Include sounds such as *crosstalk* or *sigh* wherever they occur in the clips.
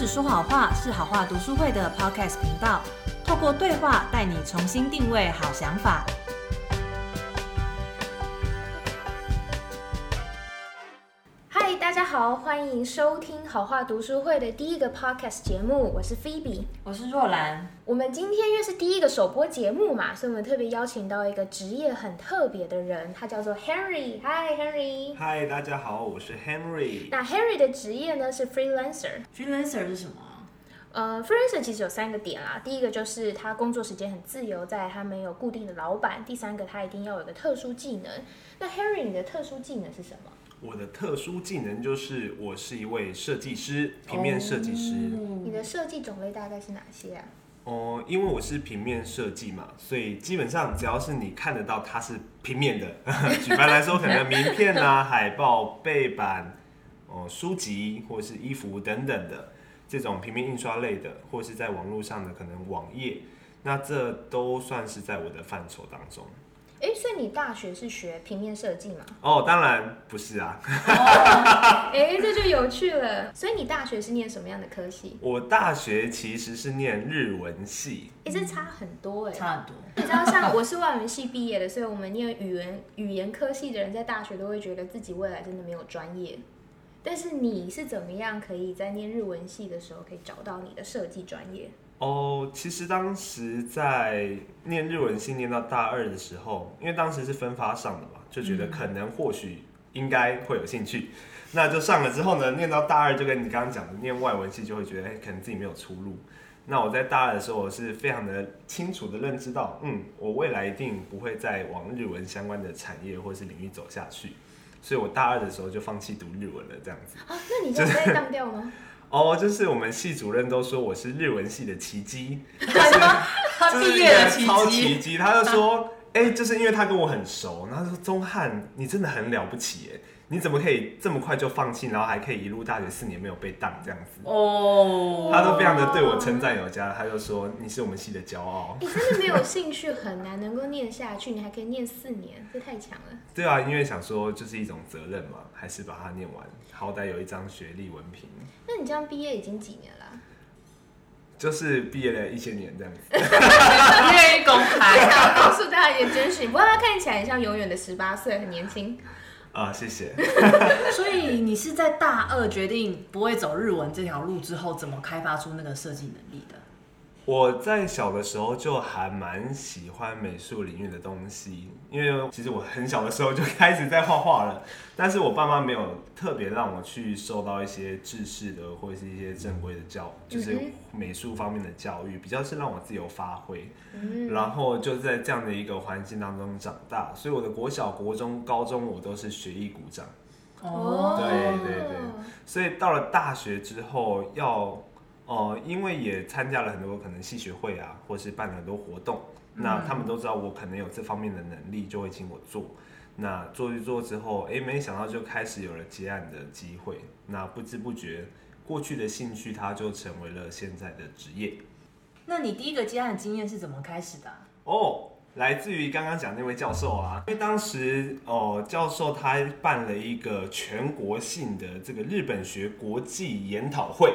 只说好话是好话读书会的 Podcast 频道，透过对话带你重新定位好想法。好，欢迎收听好话读书会的第一个 podcast 节目，我是 Phoebe。我是若兰，我们今天因为是第一个首播节目嘛，所以我们特别邀请到一个职业很特别的人，他叫做 Henry。Hi，Henry。Hi，，大家好，我是 Henry。那 Henry 的职业呢是 freelancer。freelancer 是什么？呃，freelancer 其实有三个点啦，第一个就是他工作时间很自由，在他没有固定的老板；第三个他一定要有个特殊技能。那 Henry，你的特殊技能是什么？我的特殊技能就是我是一位设计师，平面设计师。你的设计种类大概是哪些啊？哦、因为我是平面设计嘛，所以基本上只要是你看得到它是平面的，*laughs* 举凡来说，可能名片啊、*laughs* 海报、背板、哦、书籍或者是衣服等等的这种平面印刷类的，或是在网络上的可能网页，那这都算是在我的范畴当中。哎，所以你大学是学平面设计吗？哦，当然不是啊，*laughs* 哎，这就有趣了。所以你大学是念什么样的科系？我大学其实是念日文系。哎，这差很多哎。差很多。你知道，像我是外文系毕业的，所以我们念语言语言科系的人，在大学都会觉得自己未来真的没有专业。但是你是怎么样可以在念日文系的时候可以找到你的设计专业？哦，其实当时在念日文系念到大二的时候，因为当时是分发上的嘛，就觉得可能或许应该会有兴趣，那就上了之后呢，念到大二就跟你刚刚讲的，念外文系就会觉得，哎、可能自己没有出路。那我在大二的时候，我是非常的清楚的认知到，嗯，我未来一定不会再往日文相关的产业或是领域走下去，所以我大二的时候就放弃读日文了，这样子。啊，那你这样被当掉吗？哦，就是我们系主任都说我是日文系的奇迹，*laughs* 他就是毕业的奇超迹奇迹，他就说，哎、就是因为他跟我很熟，然后他说钟汉，你真的很了不起耶，你怎么可以这么快就放弃，然后还可以一路大学四年没有被当这样子，哦，他都非常的对我称赞有加，他就说你是我们系的骄傲。你真的没有兴趣，很难能够念下去，你还可以念四年，这太强了。对啊，因为想说就是一种责任嘛，还是把它念完，好歹有一张学历文凭，那你这样毕业已经几年了啊、就是毕业了一千年这样子。不 *laughs* 愿意公我开。*laughs* 想要告诉大家一点真实，不过他看起来很像永远的十八岁，很年轻。啊、谢谢。*laughs* 所以你是在大二决定不会走日文这条路之后，怎么开发出那个设计能力的？我在小的时候就还蛮喜欢美术领域的东西，因为其实我很小的时候就开始在画画了，但是我爸妈没有特别让我去受到一些制式的或者是一些正规的教，就是嗯美术方面的教育，比较是让我自由发挥。嗯，然后就在这样的一个环境当中长大，所以我的国小、国中、高中我都是学艺鼓掌。哦对对对所以到了大学之后要，呃，因为也参加了很多可能系学会啊，或是办了很多活动，那他们都知道我可能有这方面的能力，就会请我做。那做一做之后，哎，没想到就开始有了接案的机会。那不知不觉，过去的兴趣它就成为了现在的职业。那你第一个接案的经验是怎么开始的啊、哦，来自于刚刚讲那位教授啊，因为当时哦，教授他办了一个全国性的这个日本学国际研讨会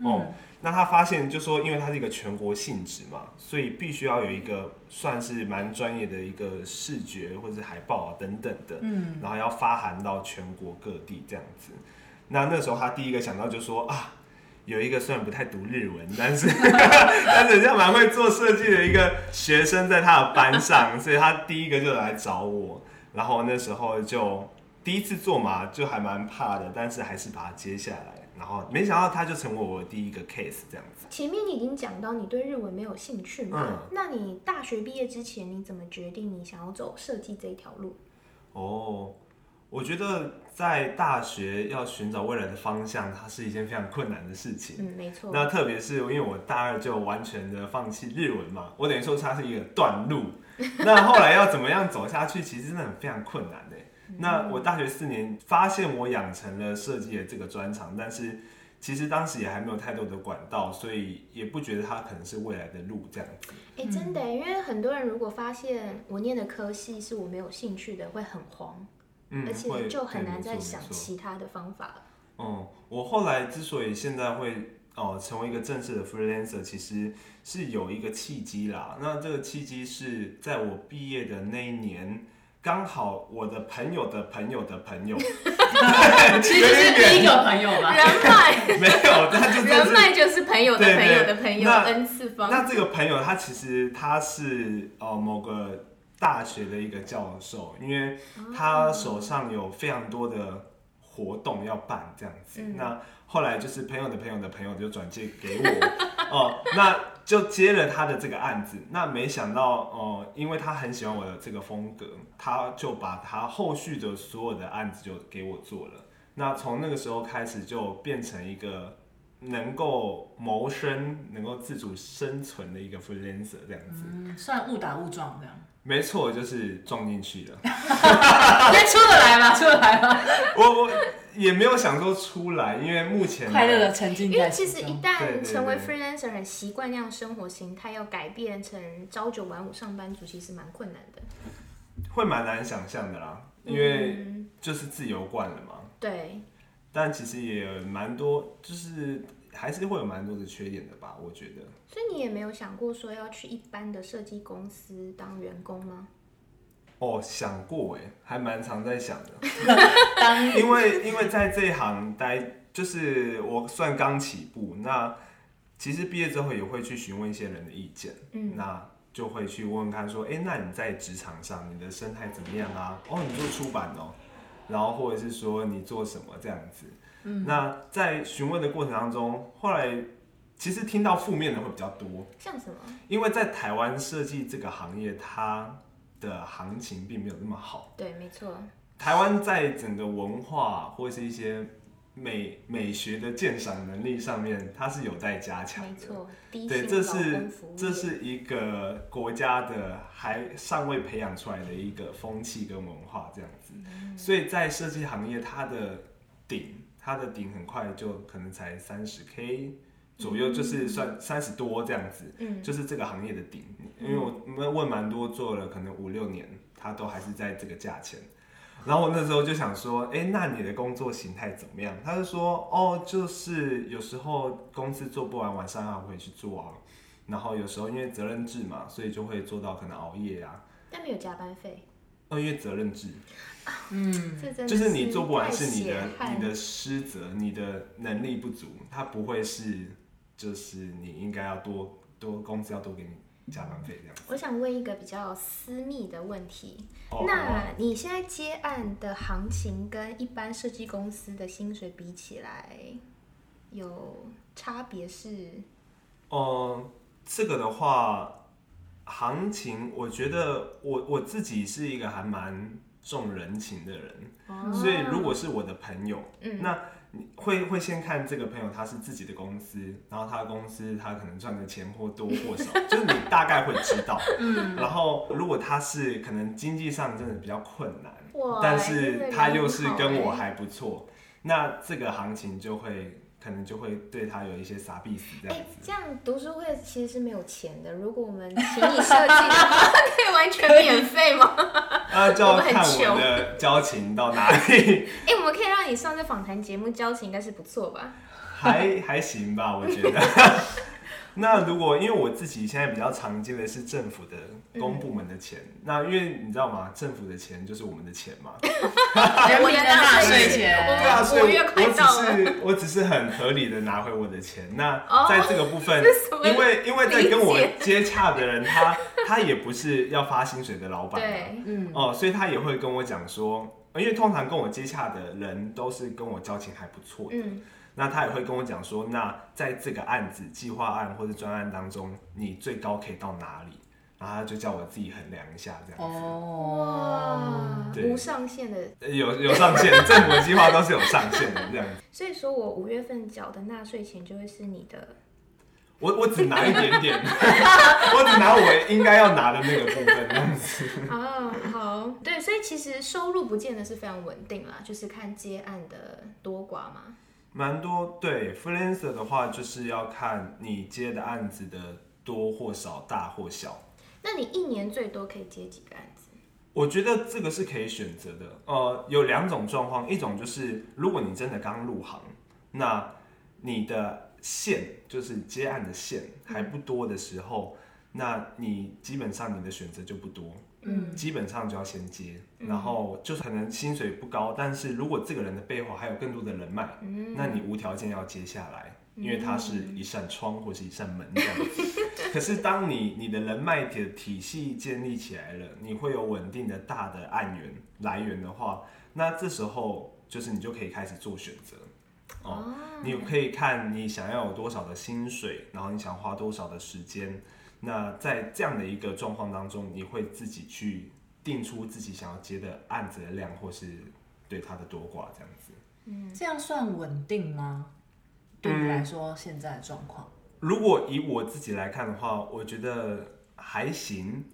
哦。那他发现，就说因为它是一个全国性质嘛，所以必须要有一个算是蛮专业的一个视觉或者是海报啊等等的，嗯，然后要发函到全国各地这样子。那那时候他第一个想到就说啊，有一个虽然不太读日文，但是 *laughs* 但是人家蛮会做设计的一个学生在他的班上，所以他第一个就来找我，然后那时候就第一次做嘛，就还蛮怕的，但是还是把它接下来，然后没想到它就成为我第一个 case 这样子。前面你已经讲到你对日文没有兴趣嘛？嗯那你大学毕业之前，你怎么决定你想要走设计这一条路？哦，我觉得在大学要寻找未来的方向，它是一件非常困难的事情。嗯，没错。那特别是因为我大二就完全的放弃日文嘛，我等于说它是一个断路。那后来要怎么样走下去，其实真的很非常困难的。那我大学四年发现我养成了设计的这个专长，但是其实当时也还没有太多的管道，所以也不觉得它可能是未来的路这样子。哎、真的，因为很多人如果发现我念的科系是我没有兴趣的，会很慌，嗯，而且就很难再想其他的方法了。嗯，我后来之所以现在会哦成为一个正式的 freelancer，其实是有一个契机啦。那这个契机是在我毕业的那一年，刚好我的朋友的朋友的朋友，*laughs* 其实是第一个朋友吧。人脉，没有，他就是人脉就是朋友的朋友的朋友 n 次方。那这个朋友他其实他是呃某个大学的一个教授，因为他手上有非常多的活动要办这样子。嗯那后来就是朋友的朋友的朋友就转借给我，*laughs* 哦、那就接了他的这个案子。那没想到哦、因为他很喜欢我的这个风格，他就把他后续的所有的案子就给我做了。那从那个时候开始就变成一个能够谋生、能够自主生存的一个 freelancer 这样子。嗯，算误打误撞这样。没错，就是撞进去了。*laughs* 应该出得来吗？出得来吗？*laughs* 我我也没有想说出来，因为目前快乐的沉浸因为在其实一中。对旦对成为 freelancer，很习惯那样生活形态，要改变成朝九晚五上班族，其实蛮困难的。会蛮难想象的啦，因为嗯、就是自由惯了嘛。对，但其实也有蛮多，就是还是会有蛮多的缺点的吧，我觉得。所以你也没有想过说要去一般的设计公司当员工吗？哦，想过哎，还蛮常在想的。*laughs* 当因为因为在这一行待，就是我算刚起步，那其实毕业之后也会去询问一些人的意见，嗯，那就会去问问看说，哎、那你在职场上你的生态怎么样啊？哦，你做出版哦，然后或者是说你做什么这样子。嗯，那在询问的过程当中，后来其实听到负面的会比较多，像什么？因为在台湾设计这个行业，它的行情并没有那么好。对，没错，台湾在整个文化或是一些美美学的鉴赏能力上面，它是有待加强的。没错，低对，这是这是一个国家的还尚未培养出来的一个风气跟文化这样子，嗯所以在设计行业，它的顶，它的顶很快就可能才三十 K 左右，就是算三十多这样子，嗯，就是这个行业的顶。因为我们问蛮多做了可能五六年，他都还是在这个价钱。然后我那时候就想说，哎、那你的工作形态怎么样？他就说，哦，就是有时候公司做不完，晚上还会去做啊。然后有时候因为责任制嘛，所以就会做到可能熬夜啊。但没有加班费，哦，因为责任制，嗯，这真的就是你做不完是你的你的失责，你的能力不足，它不会是就是你应该要多多工资要多给你加班费这样子。我想问一个比较私密的问题，哦那你现在接案的行情跟一般设计公司的薪水比起来，有差别是？嗯，这个的话，行情，我觉得我我自己是一个还蛮重人情的人，哦。所以如果是我的朋友，嗯。那你会会先看这个朋友他是自己的公司，然后他的公司他可能赚的钱或多或少，*laughs* 就是你大概会知道。嗯，然后如果他是可能经济上真的比较困难，但是他又是跟我欸还不错，那这个行情就会可能就会对他有一些傻逼死这样哎、子。这样读书会其实是没有钱的。如果我们请你设计的话，*laughs* 可以完全免费吗？啊，就要我们很看穷我的交情到哪里，*laughs* 哎、我们可以让你上这访谈节目，交情应该是不错吧？还还行吧，我觉得。*laughs* *laughs* 那如果因为我自己现在比较常见的是政府的公部门的钱，那因为你知道吗？政府的钱就是我们的钱嘛，*laughs* 人民的纳税钱，对啊，所以我只是 *laughs* 我只是很合理的拿回我的钱。那哦在这个部分因为因为在跟我接洽的人，他他也不是要发薪水的老板，对，嗯，哦，所以他也会跟我讲说，因为通常跟我接洽的人都是跟我交情还不错的，嗯，那他也会跟我讲说，那在这个案子、计划案或者专案当中，你最高可以到哪里？然后他就叫我自己衡量一下，这样子。哦，无上限的。呃有有上限，*laughs* 政府的计划都是有上限的，这样子。所以说我五月份缴的纳税钱就会是你的。我我只拿一点点，*laughs* 我只拿我应该要拿的那个部分，这样子。哦，好，对，所以其实收入不见得是非常稳定啦，就是看接案的多寡嘛。蛮多对 freelancer 的话，就是要看你接的案子的多或少、大或小。那你一年最多可以接几个案子？我觉得这个是可以选择的。呃，有两种状况，一种就是如果你真的刚入行，那你的线，就是接案的线还不多的时候，那你基本上你的选择就不多，嗯基本上就要先接，嗯然后就是可能薪水不高，但是如果这个人的背后还有更多的人脉，嗯那你无条件要接下来，因为它是一扇窗或是一扇门这样子。*laughs* 可是当你你的人脉的体系建立起来了，你会有稳定的大的案源来源的话，那这时候就是你就可以开始做选择。哦，你可以看你想要有多少的薪水，然后你想花多少的时间。那在这样的一个状况当中，你会自己去定出自己想要接的案子的量，或是对它的多寡这样子。这样算稳定吗？对你来说，现在的状况，如果以我自己来看的话，我觉得还行，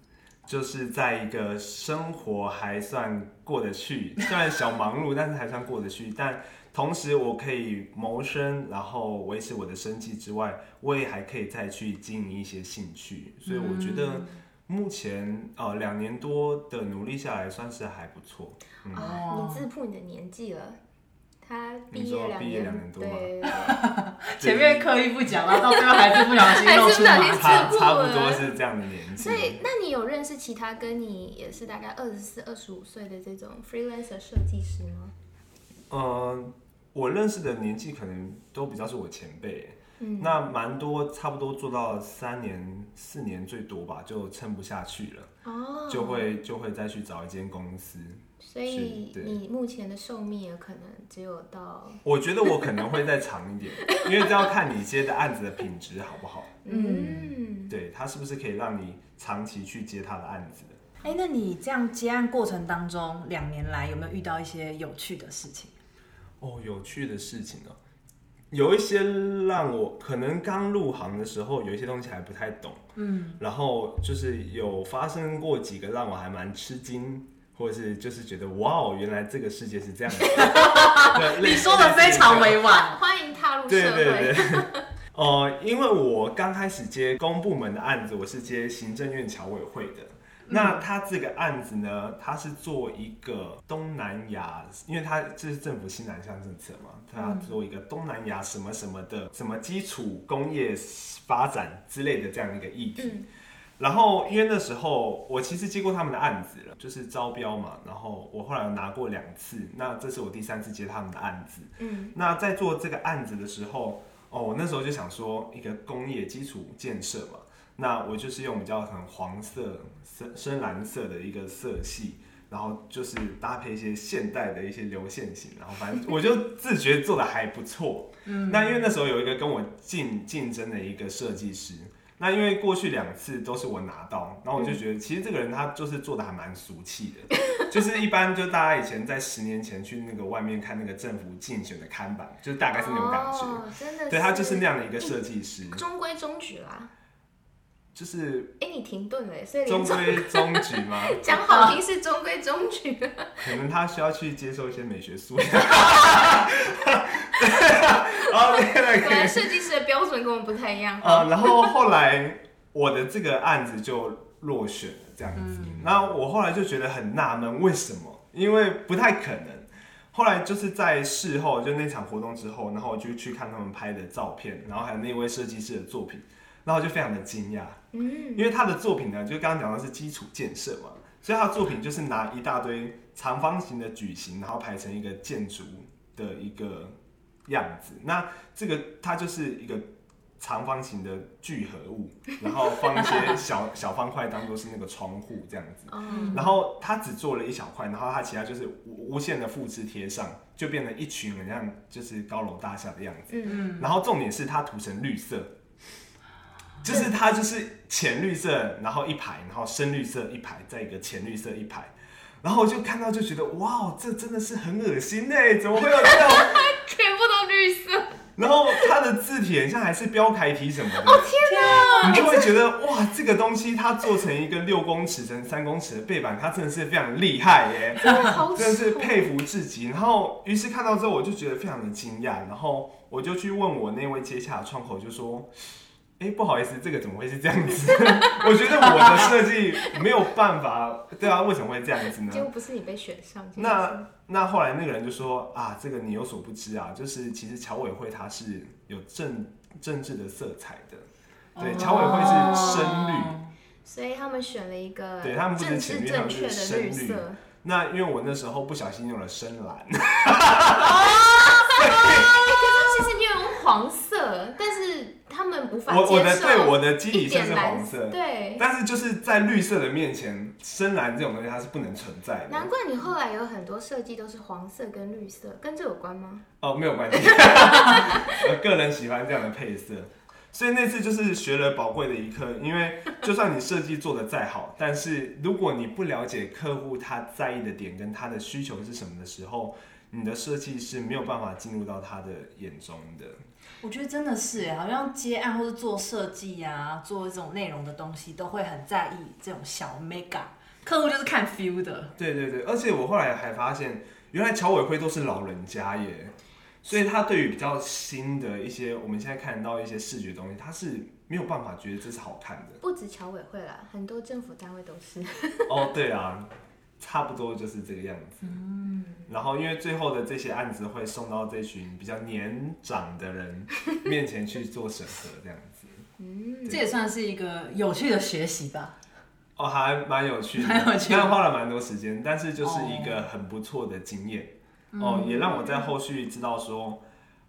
就是在一个生活还算过得去，虽然小忙碌，但是还算过得去。但同时我可以谋生，然后维持我的生计之外，我也还可以再去经营一些兴趣。所以我觉得目前呃两年多的努力下来，算是还不错。嗯，啊，你自曝你的年纪了。他毕业业两年，年多吗对对对，*laughs* 前面刻意不讲，然后到最后还是不小心露出马脚。差差不多是这样的年纪。所以，那你有认识其他跟你也是大概二十四、二十五岁的这种 freelancer 设计师吗？嗯，我认识的年纪可能都比较是我前辈，嗯那蛮多差不多做到三年、四年最多吧，就撑不下去了，哦，就会就会再去找一间公司。所以你目前的寿命也可能只有到我觉得我可能会再长一点，因为这要看你接的案子的品质好不好，嗯，对他是不是可以让你长期去接他的案子的。哎、那你这样接案过程当中，两年来有没有遇到一些有趣的事情？哦，有趣的事情哦，有一些让我可能刚入行的时候，有一些东西还不太懂，嗯，然后就是有发生过几个让我还蛮吃惊，或者是就是觉得哇哦，原来这个世界是这样的。*laughs* 你说的非常委婉。*laughs* 欢迎踏入社对会。对对。*laughs* 哦、因为我刚开始接公部门的案子，我是接行政院侨委会的。那他这个案子呢，他是做一个东南亚，因为他这是政府新南向政策嘛，他做一个东南亚什么什么的什么基础工业发展之类的这样一个议题。嗯然后因为那时候我其实接过他们的案子了，就是招标嘛，然后我后来有拿过两次，那这是我第三次接他们的案子。嗯那在做这个案子的时候，哦，我那时候就想说，一个工业基础建设嘛，那我就是用比较很黄色、深深蓝色的一个色系，然后就是搭配一些现代的一些流线型，然后反正我就自觉做的还不错。嗯，那因为那时候有一个跟我竞竞争的一个设计师。那因为过去两次都是我拿到，然后我就觉得其实这个人他就是做的还蛮俗气的，*laughs* 就是一般就大家以前在十年前去那个外面看那个政府竞选的看板，就是大概是那种感觉。哦、真的，对他就是那样的一个设计师，中规中矩啦。就是哎、你停顿了，所以中规中矩吗？*laughs* 讲好听是中规中矩。*laughs* 可能他需要去接受一些美学素养。*laughs* 哦，对对对。果然设计师的标准跟我们不太一样。啊，然后后来我的这个案子就落选了，这样子。那、我后来就觉得很纳闷，为什么？因为不太可能。后来就是在事后，就那场活动之后，然后我就去看他们拍的照片，然后还有那位设计师的作品，然后就非常的惊讶，嗯，因为他的作品呢，就刚刚讲的是基础建设嘛，所以他的作品就是拿一大堆长方形的矩形，然后排成一个建筑的一个样子。那这个它就是一个长方形的聚合物，然后放一些 *laughs* 小小方块当做是那个窗户这样子。哦，然后他只做了一小块，然后他其他就是无无限的复制贴上，就变成一群很像就是高楼大厦的样子。嗯，然后重点是它涂成绿色，就是它就是浅绿色，然后一排，然后深绿色一排，再一个浅绿色一排。然后我就看到就觉得哇，这真的是很恶心哎，怎么会有这种？*laughs* 全部都绿色。然后它的字体很像还是标楷体什么的，哦天哪！你就会觉得哇，这个东西它做成一个六公尺乘三公尺的背板，它真的是非常厉害耶。真的好真的是佩服至极。然后，于是看到之后，我就觉得非常的惊讶。然后我就去问我那位接洽的窗口，就说：“哎、不好意思，这个怎么会是这样子？*laughs* 我觉得我的设计没有办法，对啊，为什么会这样子呢结？果不是你被选上，那那后来那个人就说啊，这个你有所不知啊，就是其实侨委会它是有政政治的色彩的，对，哦侨委会是深绿。所以他们选了一个对他们不是政浅绿他们是治正确的深绿绿色。那因为我那时候不小心用了深蓝，其实你有用黄色，但是我我的对我的基一底色是黄色，对，但是就是在绿色的面前，深蓝这种东西它是不能存在的。难怪你后来有很多设计都是黄色跟绿色，跟这有关吗？哦，没有关系，*laughs* 我个人喜欢这样的配色。所以那次就是学了宝贵的一课，因为就算你设计做的再好，但是如果你不了解客户他在意的点跟他的需求是什么的时候，你的设计是没有办法进入到他的眼中的。我觉得真的是耶，好像接案或是做设计啊，做这种内容的东西，都会很在意这种小 mega。客户就是看 feel 的，对对对，而且我后来还发现，原来侨委会都是老人家耶，所以他对于比较新的一些我们现在看到一些视觉东西，他是没有办法觉得这是好看的。不止侨委会啦，很多政府单位都是。哦，对啊，差不多就是这个样子。嗯，然后因为最后的这些案子会送到这群比较年长的人 *laughs* 面前去做审核，这样子。嗯，这也算是一个有趣的学习吧。哦，还蛮有趣的，蛮有趣的但花了蛮多时间，但是就是一个很不错的经验。哦，也让我在后续知道说，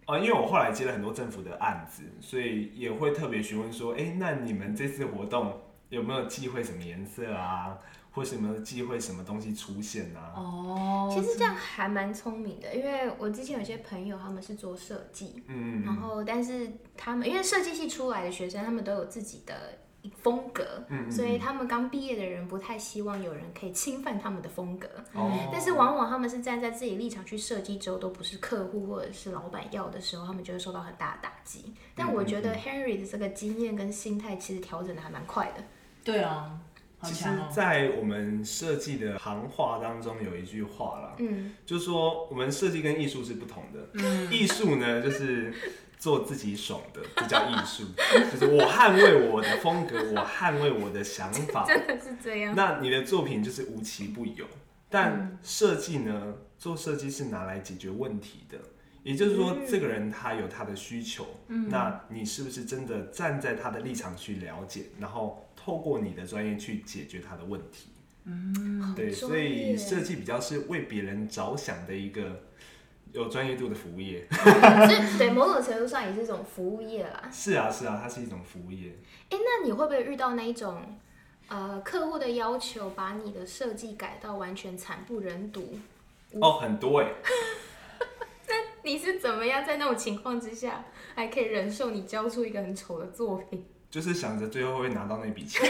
呃，因为我后来接了很多政府的案子，所以也会特别询问说，哎、那你们这次活动有没有忌讳什么颜色啊，或是有没有忌讳什么东西出现啊？哦其实这样还蛮聪明的，因为我之前有些朋友他们是做设计，嗯，然后但是他们因为设计系出来的学生，他们都有自己的风格，嗯嗯所以他们刚毕业的人不太希望有人可以侵犯他们的风格。哦但是往往他们是站在自己立场去设计之后，都不是客户或者是老板要的时候，他们就会受到很大的打击。但我觉得 Henry 的这个经验跟心态其实调整的还蛮快的。对啊，好其实。在我们设计的行话当中有一句话啦，嗯，就是说我们设计跟艺术是不同的。艺术呢，就是 *laughs* 做自己爽的，这叫艺术，*laughs* 就是我捍卫我的风格，我捍卫我的想法。*laughs* 真的是这样。那你的作品就是无奇不有，但设计呢，做设计是拿来解决问题的。也就是说，这个人他有他的需求，那你是不是真的站在他的立场去了解，然后透过你的专业去解决他的问题？嗯，对，所以业设计比较是为别人着想的一个有专业度的服务业。*laughs* 这对某种程度上也是一种服务业啦。是啊，是啊，它是一种服务业。哎，那你会不会遇到那一种，呃，客户的要求把你的设计改到完全惨不忍睹？哦，很多哎，*laughs* 那你是怎么样在那种情况之下，还可以忍受你交出一个很丑的作品？就是想着最后会拿到那笔钱，*laughs*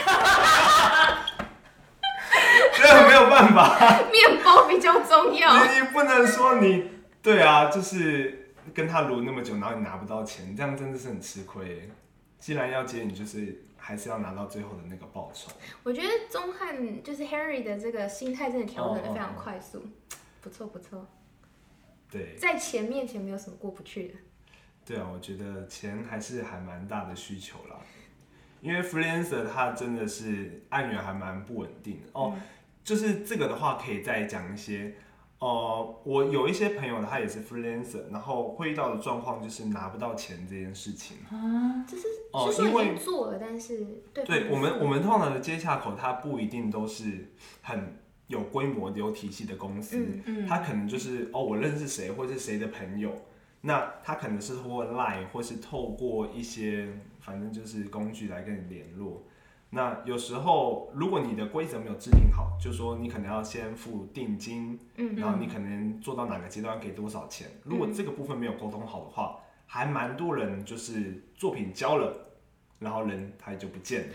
这没有办法。面包比较重要。你你不能说你对啊，就是跟他撸那么久，然后你拿不到钱，这样真的是很吃亏。既然要接，你就是还是要拿到最后的那个报酬。我觉得钟汉就是 Harry 的这个心态真的调整的非常快速，不错不错，对在钱面前没有什么过不去的。对啊，我觉得钱还是还蛮大的需求啦。因为 freelancer 他真的是案源还蛮不稳定的哦。就是这个的话，可以再讲一些。呃，我有一些朋友他也是 freelancer，然后会遇到的状况就是拿不到钱这件事情。这是哦是说已因为做了，但是对对我们，我们通常的接洽口，它不一定都是很有规模、有体系的公司，嗯嗯他可能就是哦，我认识谁，或是谁的朋友，那他可能是透过 Line 或是透过一些反正就是工具来跟你联络。那有时候，如果你的规则没有制定好，就说你可能要先付定金，嗯然后你可能做到哪个阶段给多少钱。如果这个部分没有沟通好的话，还蛮多人就是作品交了，然后人他就不见了。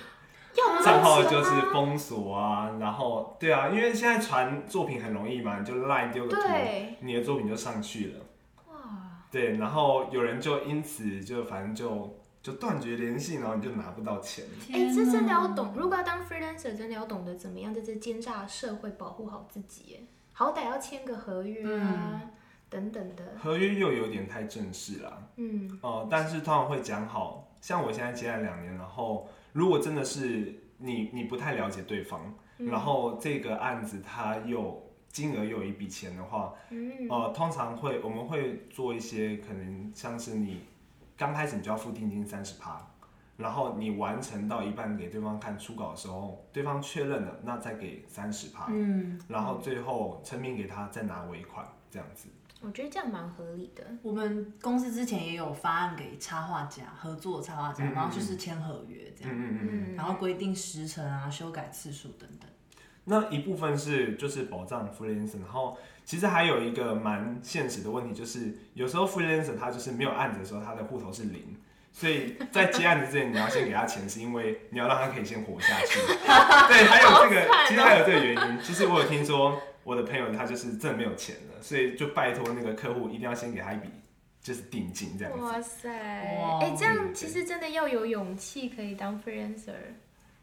账号就是封锁啊，然后对啊，因为现在传作品很容易嘛，你就赖丢个图，你的作品就上去了。哇，对，然后有人就因此就反正就就断绝联系，然后你就拿不到钱。哎、这真的要懂，如果要当 freelancer，真的要懂得怎么样在这奸诈社会保护好自己，哎，好歹要签个合约啊，等等的，合约又有点太正式啦，嗯，呃，但是通常会讲好像我现在接了两年，然后如果真的是你你不太了解对方，嗯。然后这个案子他又金额又有一笔钱的话，嗯。呃，通常会我们会做一些可能像是你刚开始你就要付定金三十趴，然后你完成到一半给对方看初稿的时候，对方确认了，那再给三十趴，嗯，然后最后成品给他再拿尾款这样子。我觉得这样蛮合理的。我们公司之前也有发案给插画家合作插画家，然后就是签合约这样，嗯嗯嗯。嗯，然后规定时程啊、修改次数等等。那一部分是就是保障 freelancer，然后其实还有一个蛮现实的问题，就是有时候 freelancer 他就是没有案子的时候，他的户头是零，所以在接案子之前你要先给他钱，是因为你要让他可以先活下去。*laughs* 对，还有这个，其实还有这个原因，就是我有听说我的朋友他就是真的没有钱了，所以就拜托那个客户一定要先给他一笔就是定金这样子。哇塞，哇哎、这样其实真的要有勇气可以当 freelancer。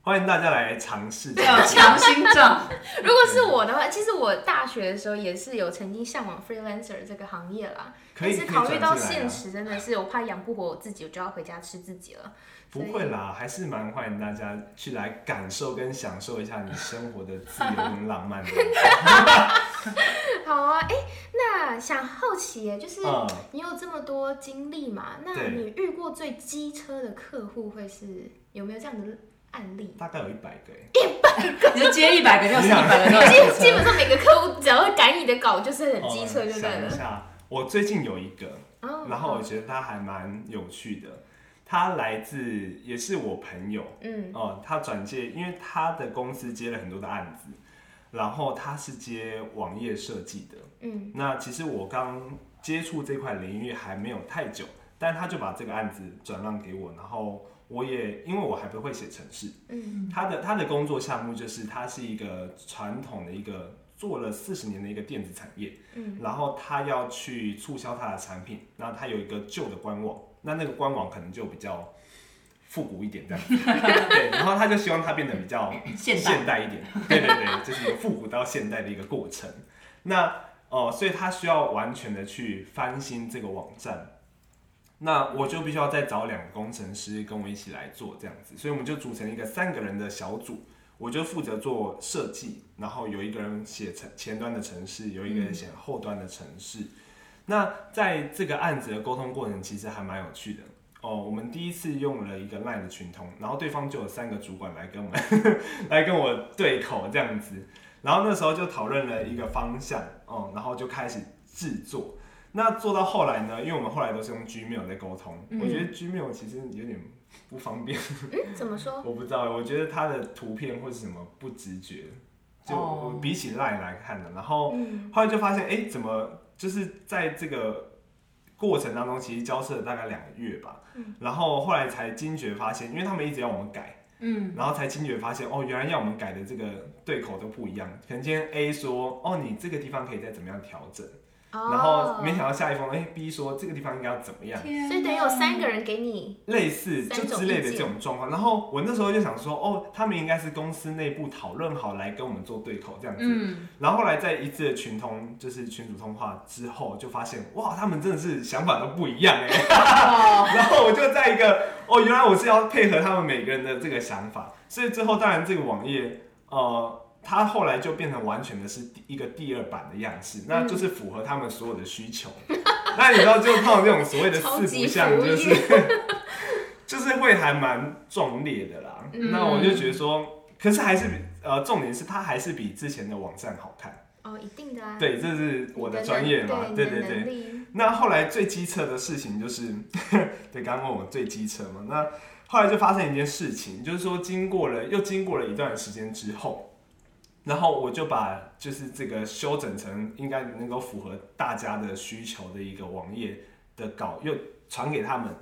欢迎大家来尝试。要有强心脏，*laughs* 如果是我的话，其实我大学的时候也是有曾经向往 freelancer 这个行业啦，可以但是考虑到现实，真的是我怕养不活我自己，我就要回家吃自己了。不会啦，还是蛮欢迎大家去来感受跟享受一下你生活的自由跟浪漫的。*laughs* 好啊，哎、那想好奇耶，就是嗯你有这么多经历嘛？那你遇过最机车的客户会是有没有这样的案例？大概有一百个欸，你就接一百个就是一百个 *laughs* 基基本上每个客户只要会改你的稿，就是很机车，就对哦想一了。下，我最近有一个，哦然后我觉得他还蛮有趣的。他来自也是我朋友嗯哦、他转介，因为他的公司接了很多的案子，然后他是接网页设计的。嗯那其实我刚接触这块领域还没有太久，但他就把这个案子转让给我，然后我也因为我还不会写程式，嗯。他的他的工作项目就是他是一个传统的一个做了四十年的一个电子产业，嗯。然后他要去促销他的产品，那他有一个旧的官网，那那个官网可能就比较复古一点这样子，*laughs* 对，然后他就希望它变得比较 *coughs* 现代。现代一点，对对对，*laughs* 就是复古到现代的一个过程。那哦、所以他需要完全的去翻新这个网站。那我就必须要再找两个工程师跟我一起来做这样子，所以我们就组成一个三个人的小组，我就负责做设计，然后有一个人写程前端的城市，有一个人写后端的城市。那在这个案子的沟通过程其实还蛮有趣的哦。我们第一次用了一个 LINE 的群通，然后对方就有三个主管来跟我们 *laughs* 来跟我对口这样子，然后那时候就讨论了一个方向哦，然后就开始制作。那做到后来呢，因为我们后来都是用 Gmail 在沟通，嗯我觉得 Gmail 其实有点不方便，嗯，怎么说？*laughs* 我不知道，我觉得它的图片或是什么不直觉，就哦比起 Line 来看的，然后。嗯后来就发现，哎、怎么就是在这个过程当中，其实交涉了大概两个月吧。嗯然后后来才惊觉发现，因为他们一直要我们改，嗯，然后才惊觉发现，哦，原来要我们改的这个对口都不一样。可能今天 A 说，哦，你这个地方可以再怎么样调整，哦然后没想到下一封，哎、b 说这个地方应该要怎么样。所以等于有三个人给你，类似就之类的这种状况，然后我那时候就想说，哦，他们应该是公司内部讨论好来跟我们做对口这样子，嗯，然后后来在一次的群通，就是群主通话之后，就发现哇，他们真的是想法都不一样哎。*laughs* *laughs* 然后我就在一个哦，原来我是要配合他们每个人的这个想法，所以最后当然这个网页呃，它后来就变成完全的是第一个第二版的样式，那就是符合他们所有的需求。*laughs* 那你知道，就碰到这种所谓的四不像，就是 *laughs* *laughs* 就是会还蛮壮烈的啦。嗯那我就觉得说，可是还是比呃，重点是它还是比之前的网站好看。哦，一定的啊。对，这是我的你专业嘛，能对对对。那后来最机车的事情就是，对，刚刚问我最机车嘛，那后来就发生一件事情，就是说经过了又经过了一段时间之后，然后我就把就是这个修整成应该能够符合大家的需求的一个网页的稿又传给他们，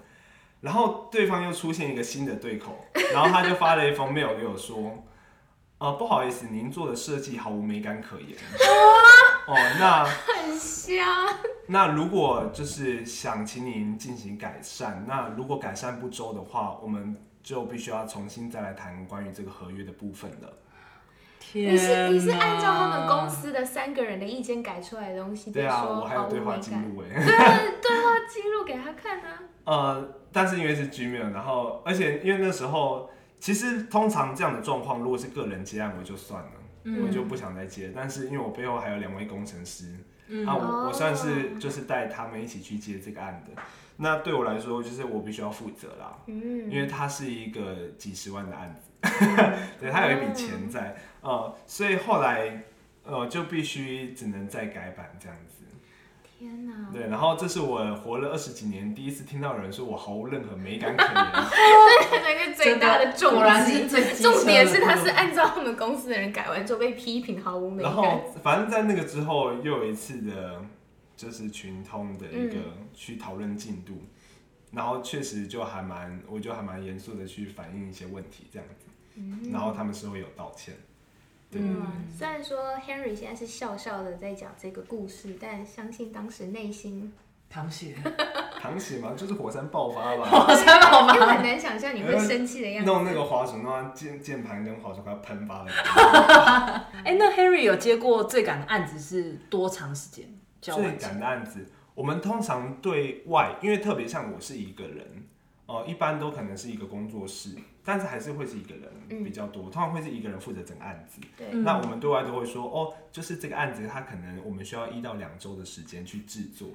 然后对方又出现一个新的对口，然后他就发了一封 mail 给我说。呃，不好意思，您做的设计毫无美感可言。哦，那 *laughs* 很香。那如果就是想请您进行改善，那如果改善不周的话，我们就必须要重新再来谈关于这个合约的部分了。你是你是按照他们公司的三个人的意见改出来的东西，对啊，我还有对话记。录哎。对啊，对话记录给他看啊。*laughs* 呃，但是因为是 Gmail，然后而且因为那时候其实通常这样的状况，如果是个人接案，我就算了，嗯我就不想再接。但是因为我背后还有两位工程师，嗯啊，我哦我算是就是带他们一起去接这个案的。那对我来说，就是我必须要负责啦，嗯，因为它是一个几十万的案子，*laughs* 对，他有一笔钱在，呃，所以后来呃就必须只能再改版这样子。天哪，对，然后这是我活了二十几年第一次听到有人说我毫无任何美感可言。*laughs* 那个最大的重果然是最机车的重点是他是按照我们公司的人改完之后被批评毫无美感然感。后反正在那个之后又有一次的，就是群通的一个去讨论进度，然后确实就还蛮，我就还蛮严肃的去反映一些问题这样子，然后他们是会有道歉。对，嗯，虽然说 Henry 现在是笑笑的在讲这个故事，但相信当时内心，淌血，*laughs* 淌血嘛，就是火山爆发吧。火山爆发，很难想象你会生气的样子。弄那个滑鼠，弄到键键盘跟滑鼠快要喷发的感觉。*laughs* 哎，那 Henry 有接过最赶的案子是多长时间？最完赶的案子，我们通常对外，因为特别像我是一个人，呃，一般都可能是一个工作室，但是还是会是一个人比较多，通常会是一个人负责整个案子。对，嗯。那我们对外都会说，哦，就是这个案子，它可能我们需要一到两周的时间去制作，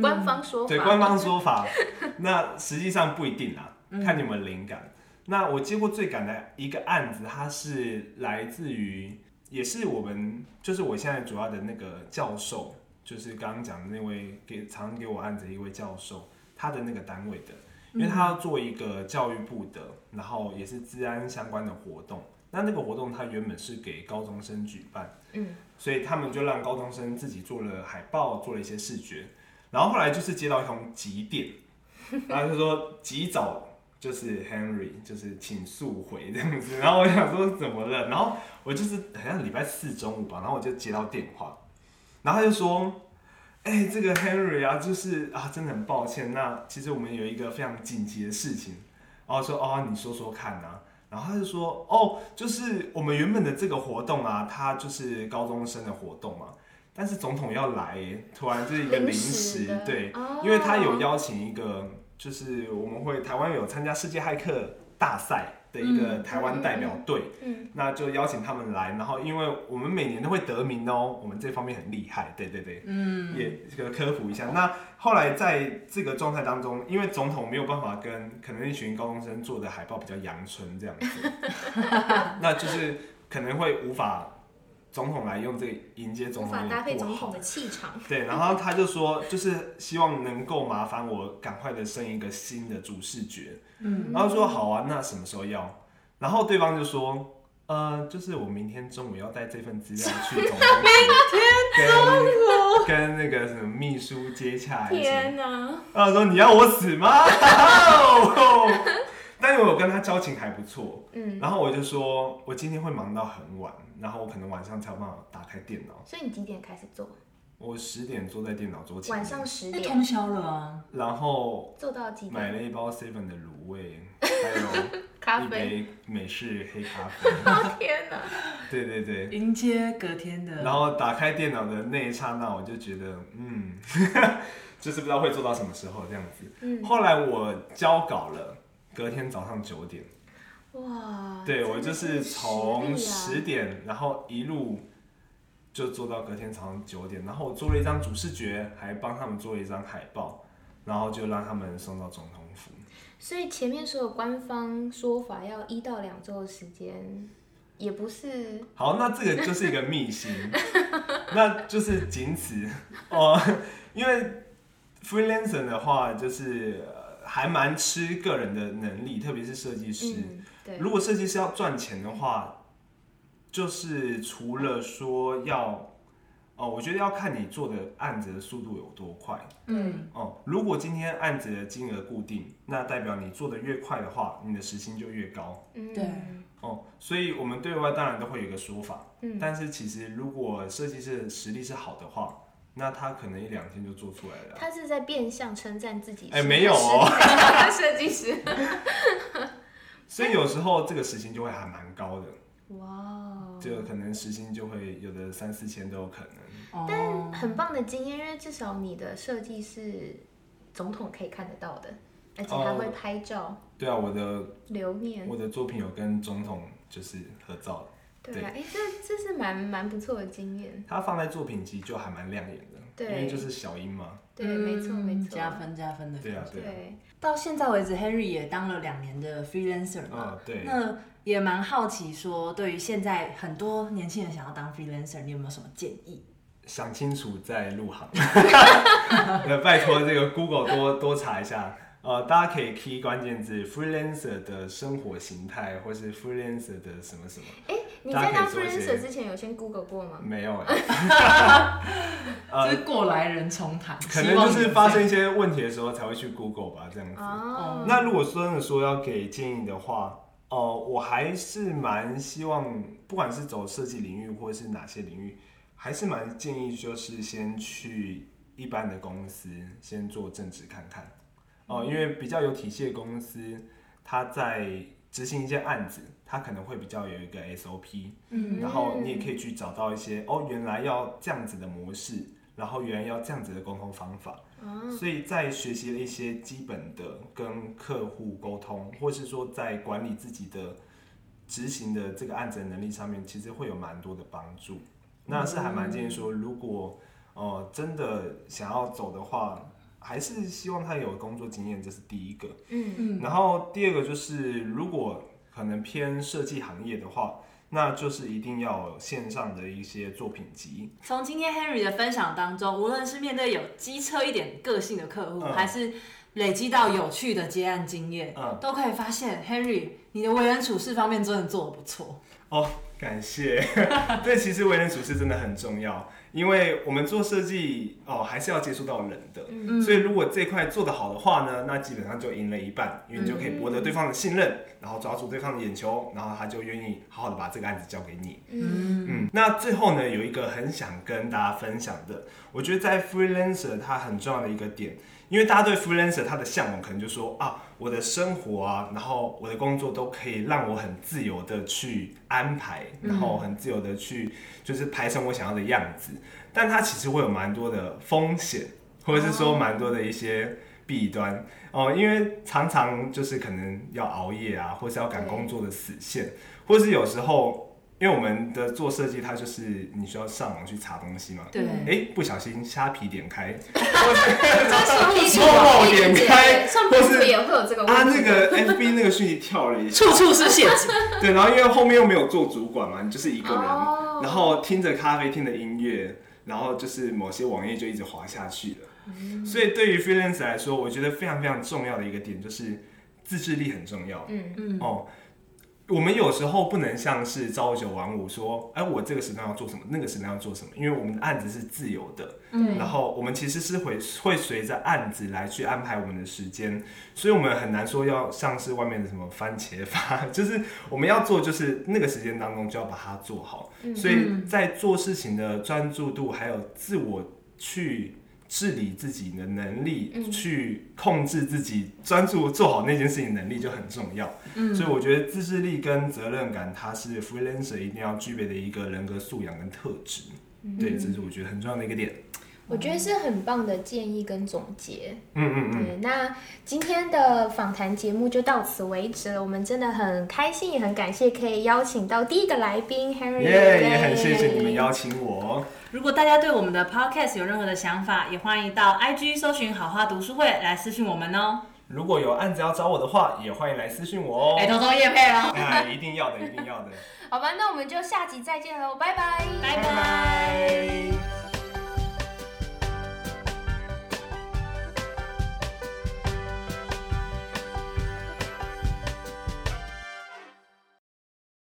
官方说法，对官方说法，*laughs* 那实际上不一定啊，看你们灵感。那我接过最赶的一个案子，它是来自于，也是我们，就是我现在主要的那个教授，就是刚刚讲的那位给常给我案子的一位教授，他的那个单位的，因为他要做一个教育部的，然后也是治安相关的活动。那那个活动它原本是给高中生举办，嗯，所以他们就让高中生自己做了海报，做了一些视觉，然后后来就是接到一通急电，然后就说及早就是 Henry 就是请速回这样子，然后我想说怎么了，然后我就是好像礼拜四中午吧，然后我就接到电话，然后他就说。哎、这个 Henry 啊，就是啊，真的很抱歉。那其实我们有一个非常紧急的事情，然后说哦，你说说看啊。然后他就说哦，就是我们原本的这个活动啊，它就是高中生的活动嘛，但是总统要来耶，突然就是一个临时，的对，哦因为他有邀请一个，就是我们会台湾有参加世界骇客大赛的一个台湾代表队，嗯，那就邀请他们来，然后因为我们每年都会得名哦，我们这方面很厉害，对对对，嗯，也这个科普一下。那后来在这个状态当中，因为总统没有办法跟可能一群高中生做的海报比较阳春这样子，*laughs* 那就是可能会无法总统来用这个迎接总无法统搭配总统的气场。*laughs* 对，然后他就说，就是希望能够麻烦我赶快的升一个新的主视觉，嗯，然后说好啊，那什么时候要？然后对方就说，呃，就是我明天中午要带这份资料去总公司，*laughs* 跟跟那个什么秘书接洽。天哪！然后说你要我死吗？*laughs* 但是我跟他交情还不错，嗯，然后我就说我今天会忙到很晚，然后我可能晚上才有办法打开电脑。所以你几点开始做？我十点坐在电脑桌前，晚上十那点通宵了啊，然后做到几点买点？了一包 seven 的卤味，*laughs* 还有一咖啡。杯美式黑咖啡。天哪！对对对，迎接隔天的，然后打开电脑的那一刹那，我就觉得，嗯，*laughs* 就是不知道会做到什么时候这样子。嗯，后来我交稿了，隔天早上九点，哇！对我就是从十点，然后一路就做到隔天早上九点，然后我做了一张主视觉，还帮他们做了一张海报，然后就让他们送到总统府。所以前面所有官方说法要一到两周的时间，也不是好，那这个就是一个秘辛，*laughs* 那就是仅此哦。因为 freelancer 的话，就是呃还蛮吃个人的能力，特别是设计师。嗯，对，如果设计师要赚钱的话，就是除了说要哦，我觉得要看你做的案子的速度有多快嗯，哦。如果今天案子的金额固定，那代表你做的越快的话，你的时薪就越高嗯，对哦。所以我们对外当然都会有一个说法。嗯，但是其实如果设计师的实力是好的话，那他可能一两天就做出来了啊。他是在变相称赞自己。哎没有哦，设计师。*laughs* *laughs* 所以有时候这个时薪就会还蛮高的。哇哦，就可能时薪就会有的三四千都有可能。哦但很棒的经验，因为至少你的设计是总统可以看得到的，而且还会拍照、对啊，我的留念。我的作品有跟总统就是合照，对啊，哎、这这是蛮蛮不错的经验。它放在作品集就还蛮亮眼的，对因为就是小英嘛。对，没错没错。嗯加分加分的。对啊，对啊，对，到现在为止，Henry 也当了两年的 freelancer 嘛。啊对。那也蛮好奇说，对于现在很多年轻人想要当 freelancer，你有没有什么建议？想清楚再入行。那，*laughs* 拜托这个 Google 多多查一下。呃，大家可以 key 关键字 freelancer 的生活形态，或是 freelancer 的什么什么。哎、你在当 freelancer 之前有先 Google 过吗？没有 *laughs* 哎、*laughs* 呃就是过来人重谈，可能就是发生一些问题的时候才会去 Google 吧，这样子。哦，那如果真的说要给建议的话，哦、我还是蛮希望，不管是走设计领域或是哪些领域，还是蛮建议就是先去一般的公司先做正职看看。哦、因为比较有体系的公司，他在执行一些案子，它可能会比较有一个 SOP，嗯然后你也可以去找到一些哦，原来要这样子的模式，然后原来要这样子的沟通方法。所以在学习了一些基本的跟客户沟通，或是说在管理自己的执行的这个案子的能力上面，其实会有蛮多的帮助。那是还蛮建议说，如果呃真的想要走的话，还是希望他有工作经验，这是第一个。嗯，嗯然后第二个就是，如果可能偏设计行业的话，那就是一定要有线上的一些作品集。从今天 Henry 的分享当中，无论是面对有机车一点个性的客户，嗯还是累积到有趣的接案经验，嗯都可以发现 Henry 你的为人处事方面真的做的不错。哦，感谢。*laughs* 对，其实为人处事真的很重要，因为我们做设计哦，还是要接触到人的。嗯所以如果这块做得好的话呢，那基本上就赢了一半，因为你就可以博得对方的信任，然后抓住对方的眼球，然后他就愿意好好的把这个案子交给你。嗯嗯，那最后呢，有一个很想跟大家分享的，我觉得在 freelancer 它很重要的一个点，因为大家对 freelancer 他的向往可能就说啊，我的生活啊，然后我的工作都可以让我很自由的去安排，然后很自由的去就是排成我想要的样子，但它其实会有蛮多的风险，或者是说蛮多的一些弊端哦，因为常常就是可能要熬夜啊，或是要赶工作的死线，或是有时候。因为我们的做设计，它就是你需要上网去查东西嘛。对，哎，不小心虾皮点开，是某某点开，上 *laughs* 或是班族也会有这个。啊那个 FB 那个讯息跳了一下，处处是陷阱。*laughs* 对，然后因为后面又没有做主管嘛，你就是一个人，哦然后听着咖啡，厅的音乐，然后就是某些网页就一直滑下去了。所以对于 freelance 来说，我觉得非常非常重要的一个点就是自制力很重要。嗯嗯哦，我们有时候不能像是朝九晚五说，哎，我这个时段要做什么，那个时段要做什么，因为我们的案子是自由的，嗯。然后我们其实是会会随着案子来去安排我们的时间，所以我们很难说要像是外面的什么番茄法，*laughs* 就是我们要做就是那个时间当中就要把它做好，所以在做事情的专注度还有自我去。治理自己的能力，嗯去控制自己专注做好那件事情能力就很重要。嗯所以我觉得自制力跟责任感，它是 freelancer 一定要具备的一个人格素养跟特质。对，这是我觉得很重要的一个点。我觉得是很棒的建议跟总结。嗯嗯嗯，对，那今天的访谈节目就到此为止了。我们真的很开心，也很感谢可以邀请到第一个来宾 Henry，耶、也很谢谢你们邀请我。如果大家对我们的 podcast 有任何的想法，也欢迎到 IG 搜寻好话读书会来私讯我们哦。如果有案子要找我的话，也欢迎来私讯我哦。哎，偷偷夜配哦，哎，一定要的，一定要的。*laughs* 好吧，那我们就下集再见喽，拜拜，拜拜拜。